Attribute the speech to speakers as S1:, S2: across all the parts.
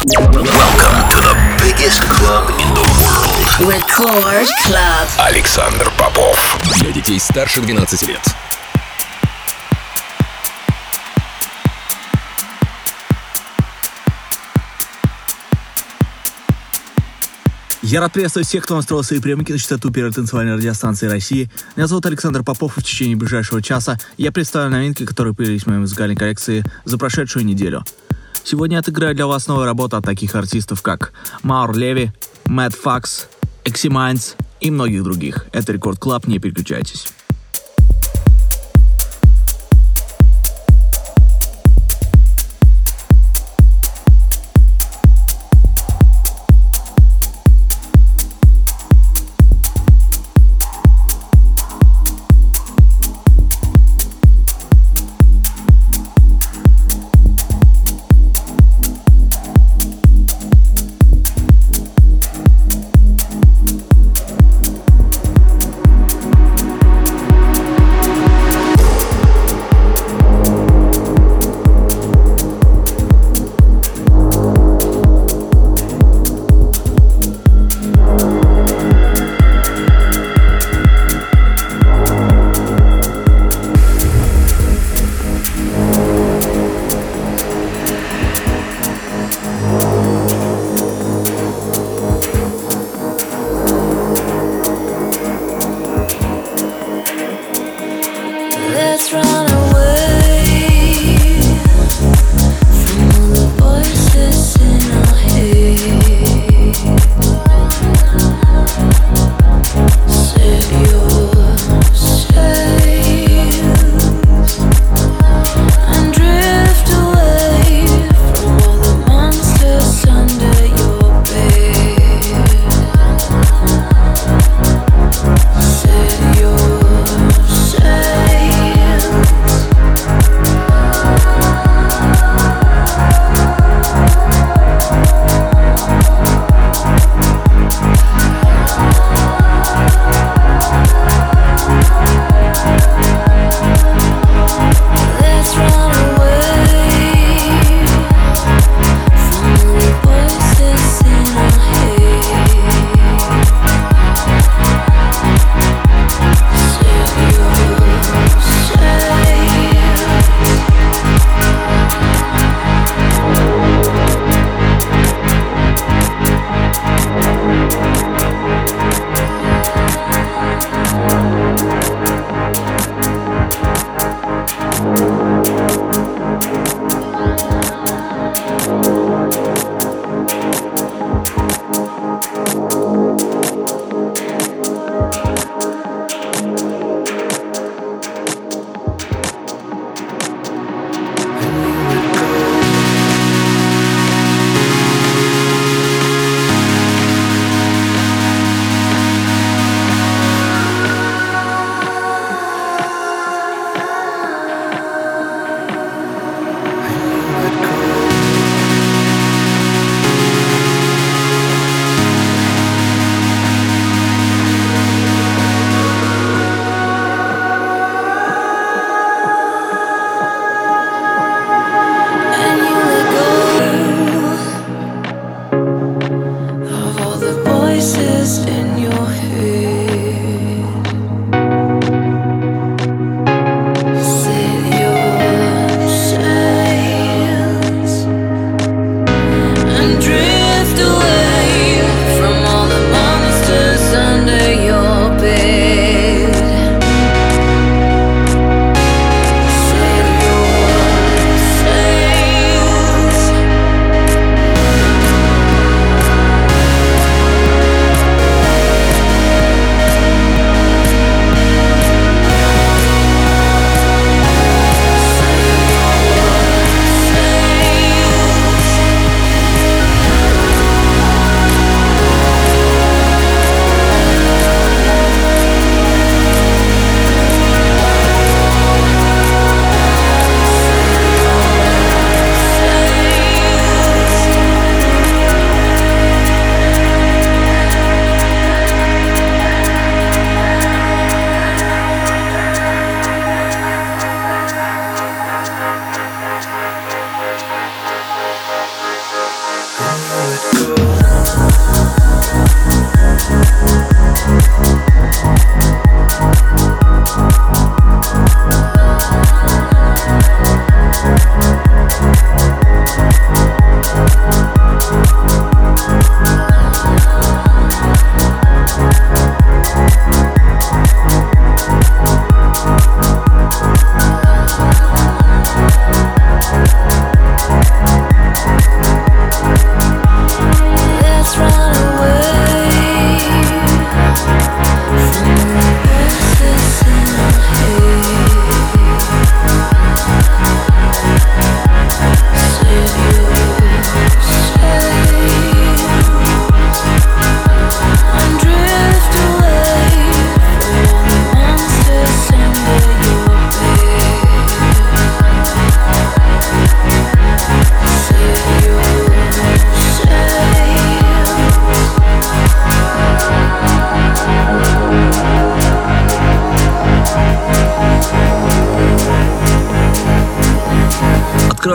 S1: Welcome to the biggest club in the world.
S2: Record Club.
S1: Александр Попов.
S3: Для детей старше 12 лет.
S4: Я рад приветствовать всех, кто настроил свои приемники на частоту первой танцевальной радиостанции России. Меня зовут Александр Попов, и в течение ближайшего часа я представлю новинки, которые появились в моей музыкальной коллекции за прошедшую неделю. Сегодня отыграю для вас новую работу от таких артистов, как Maor Levi, Matt Fax, Eximinds и многих других. Это Record Club, не переключайтесь.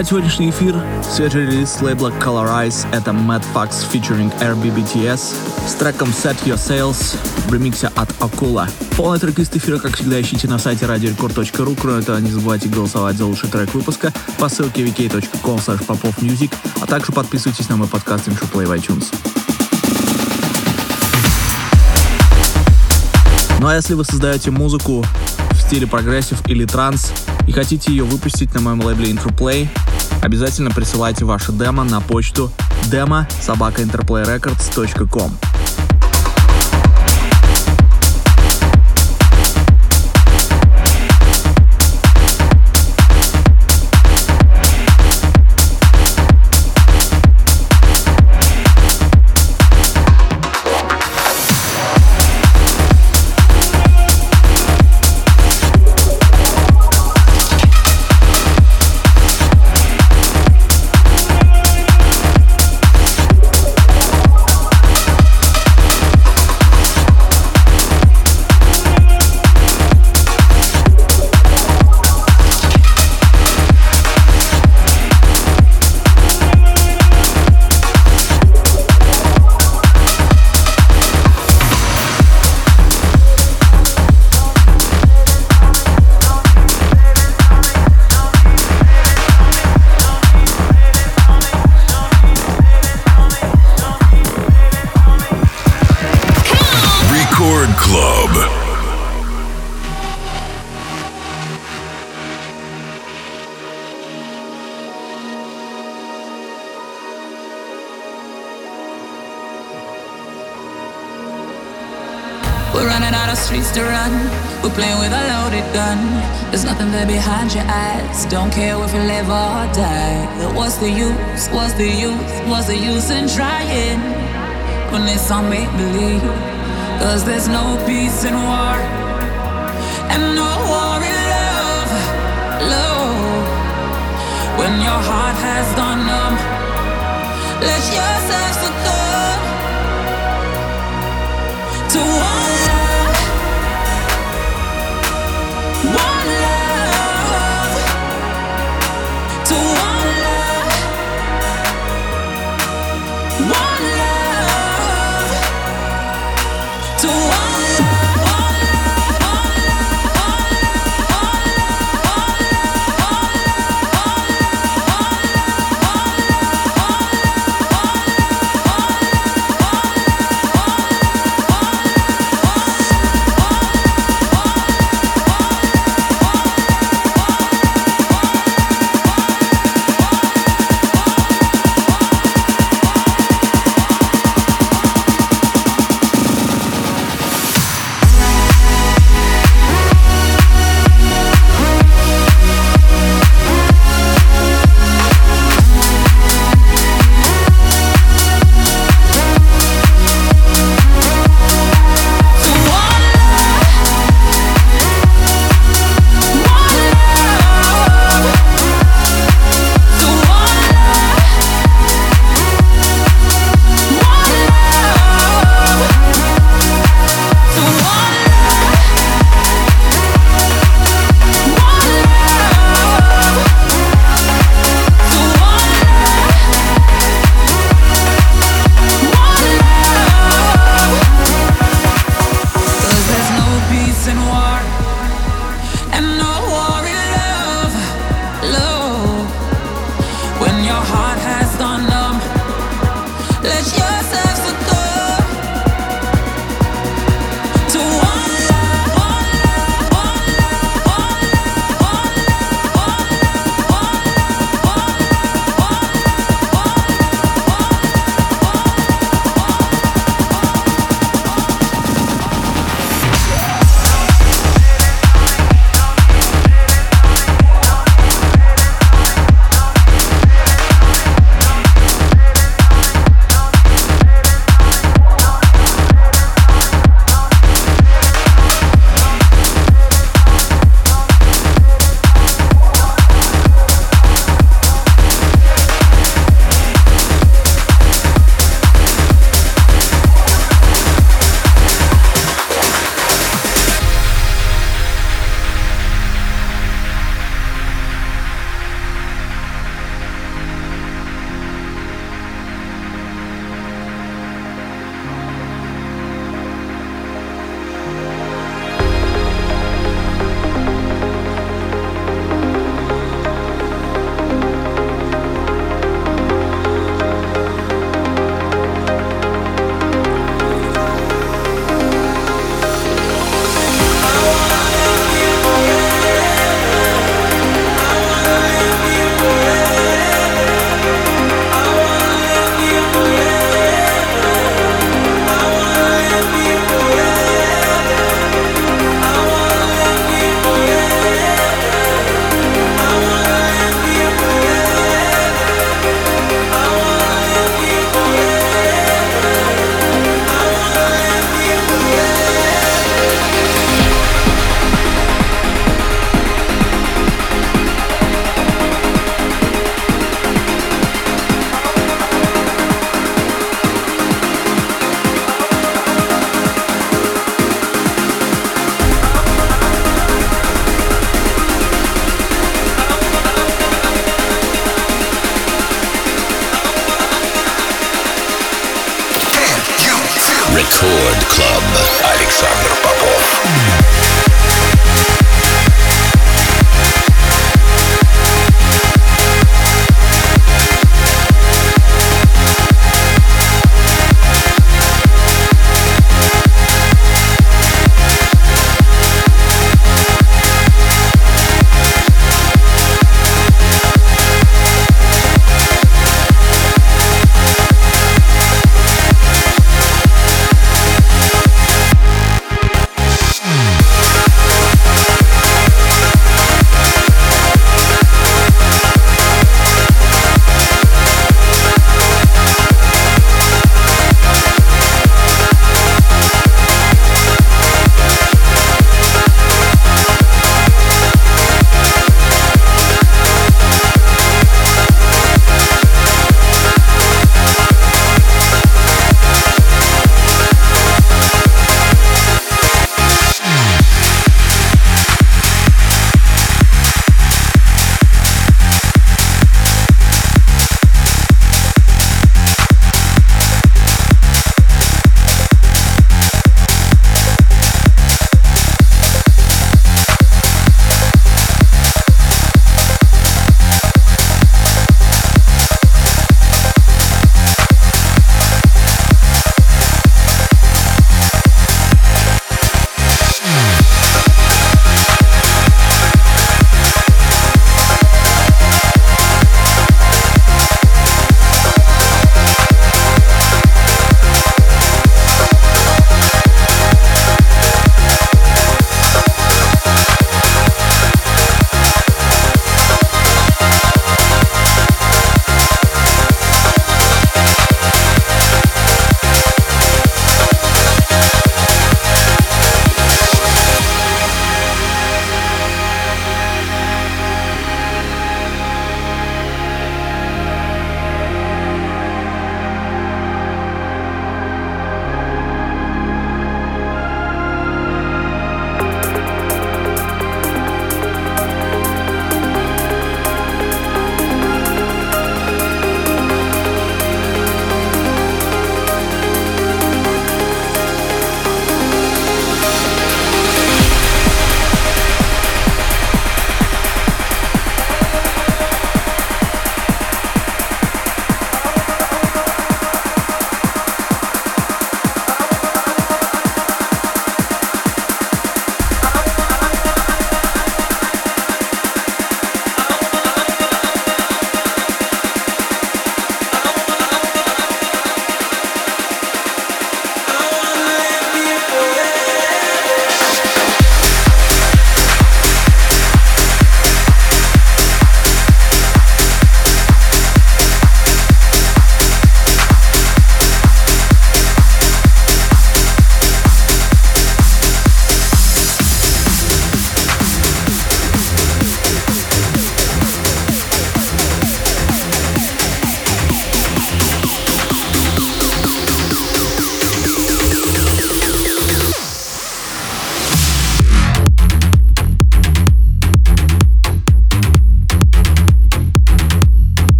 S4: Открывает сегодняшний эфир свежий релиз лейбла Colorize. Это Mad Fox featuring RBBTS с треком Set Your Sails в ремиксе от Акула. Полный трек-лист эфира, как всегда, ищите на сайте radiorecord.ru. Кроме этого, не забывайте голосовать за лучший трек выпуска по ссылке vk.com popofmusic, а также подписывайтесь на мой подкаст InShoplay в iTunes. Ну а если вы создаете музыку стиле прогрессив или транс и хотите ее выпустить на моем лейбле Interplay, обязательно присылайте ваше демо на почту demo Quit playing with a loaded gun.
S2: There's nothing there behind your eyes. Don't care if you live or die. What's the use? What's the use? What's the use in trying? When it's all make believe. Cause there's no peace in war. And no war in love. Love. When your heart has gone numb, let yourself succumb to one.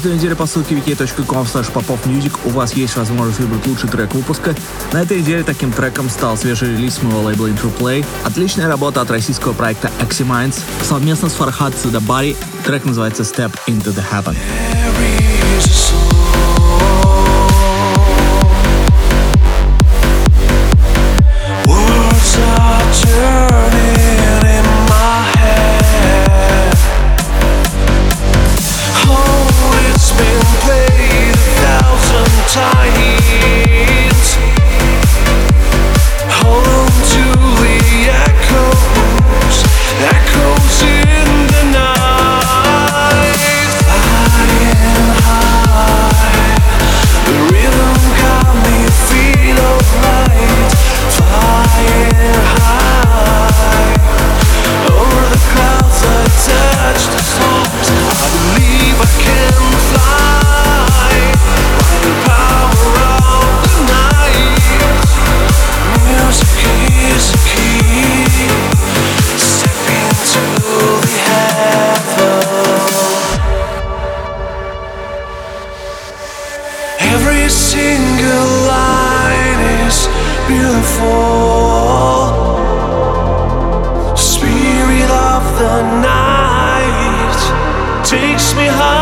S4: Каждую неделю по ссылке wiki.com popopmusic у вас есть возможность выбрать лучший трек выпуска. На этой неделе таким треком стал свежий релиз моего лейбла Intro Отличная работа от российского проекта Aximines совместно с Фархад Цидабари. Трек называется Step Into The Heaven.
S5: There is a song. behind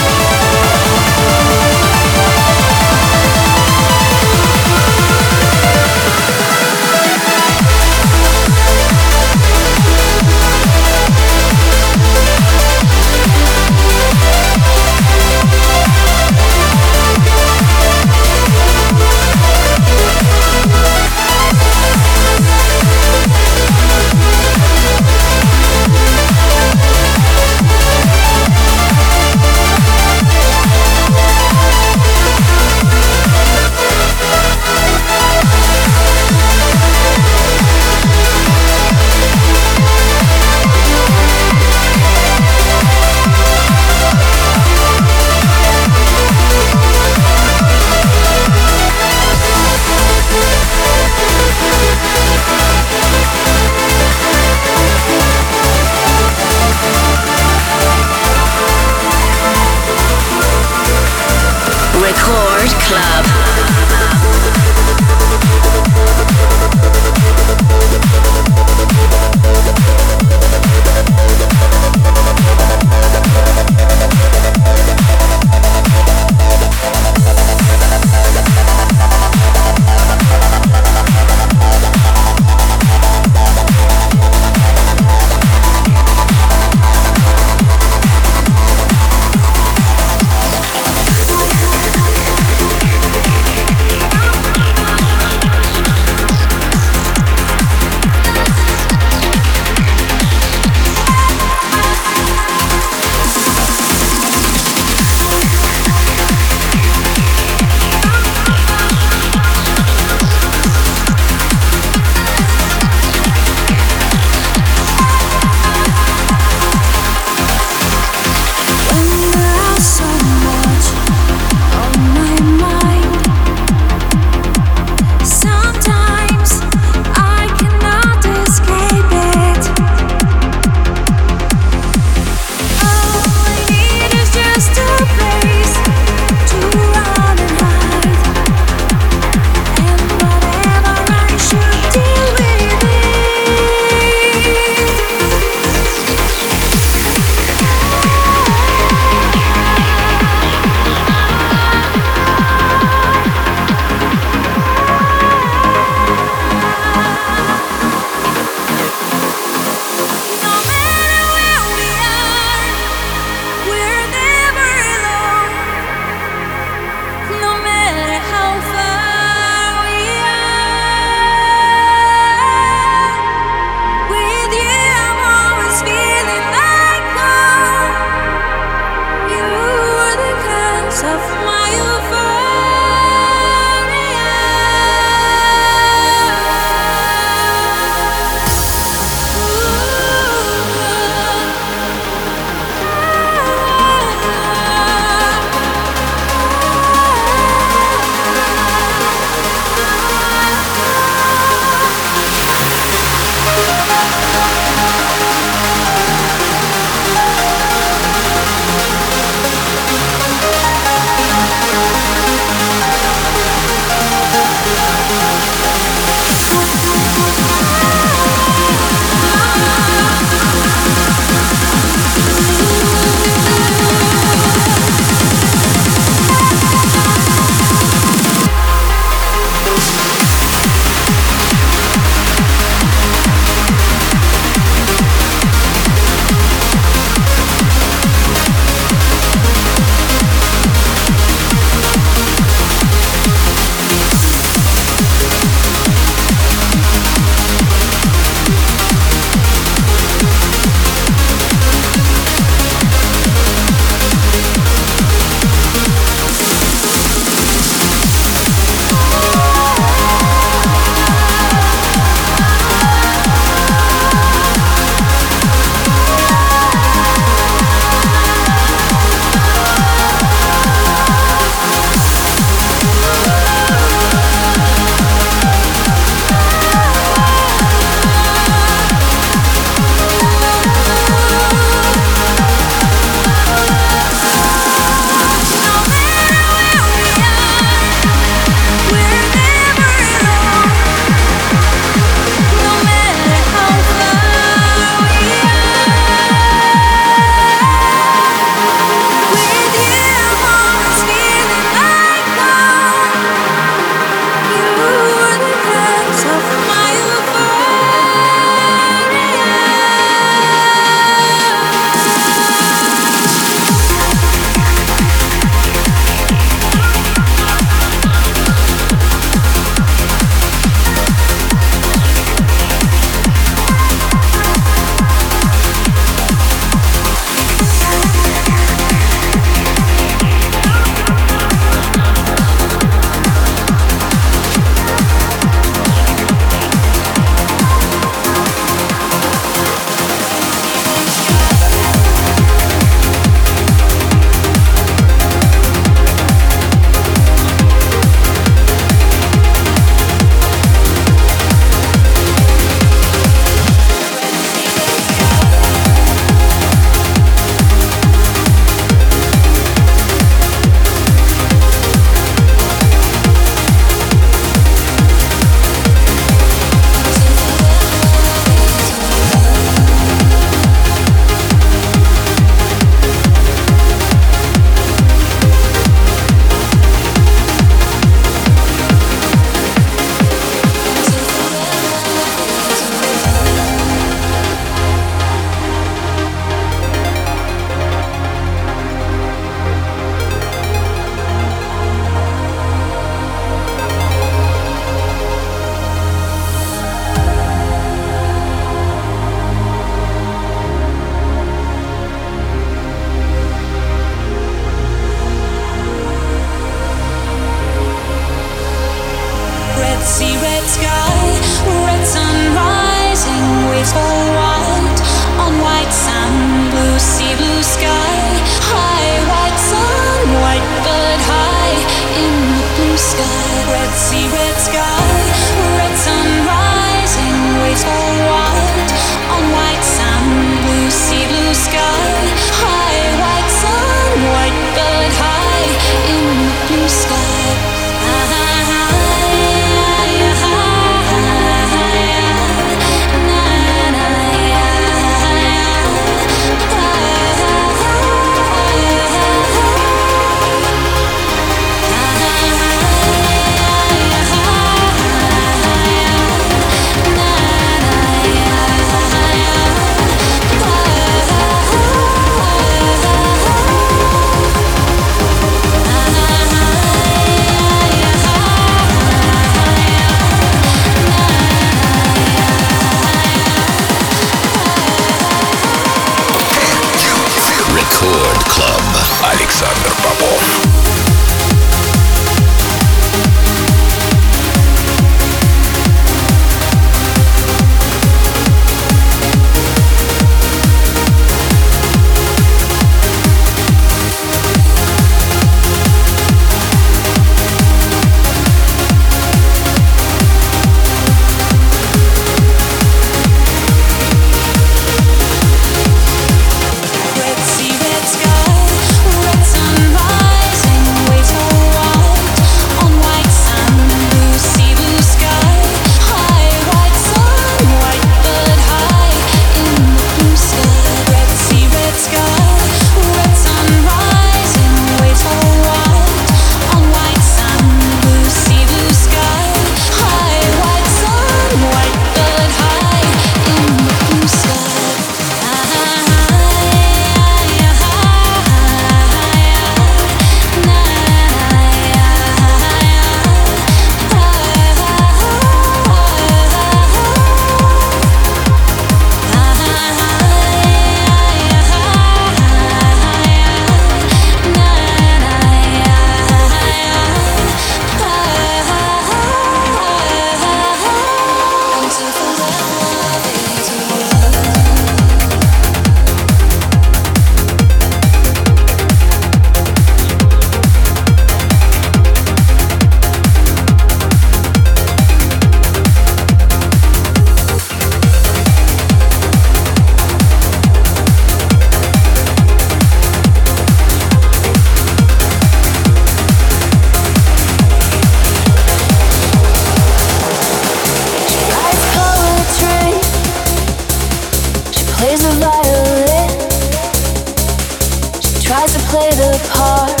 S5: play the part.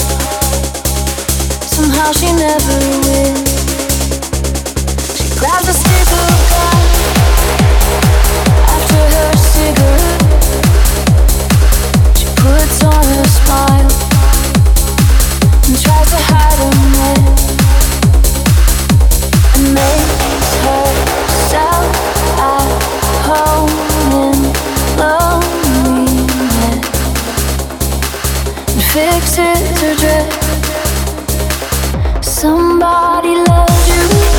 S5: Somehow she never wins. She grabs a stick of glass after her cigarette. She puts on a smile and tries to hide a mess. And
S1: make fixes dress Somebody
S5: loves you.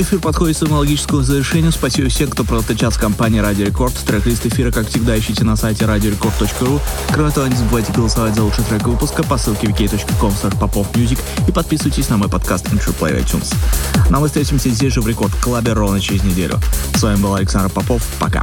S4: Очередной эфир подходит к своему завершению. Спасибо всем, кто провел час в компании Радио Рекорд. Трек-лист эфира, как всегда, ищите на сайте radiorecord.ru. Кроме того, не забывайте голосовать за лучший трек выпуска по ссылке wiki.com popofmusic и подписывайтесь на мой подкаст Intro Play iTunes. Ну а мы встретимся здесь же в Рекорд Клабе ровно через неделю. С вами был Александр Попов. Пока.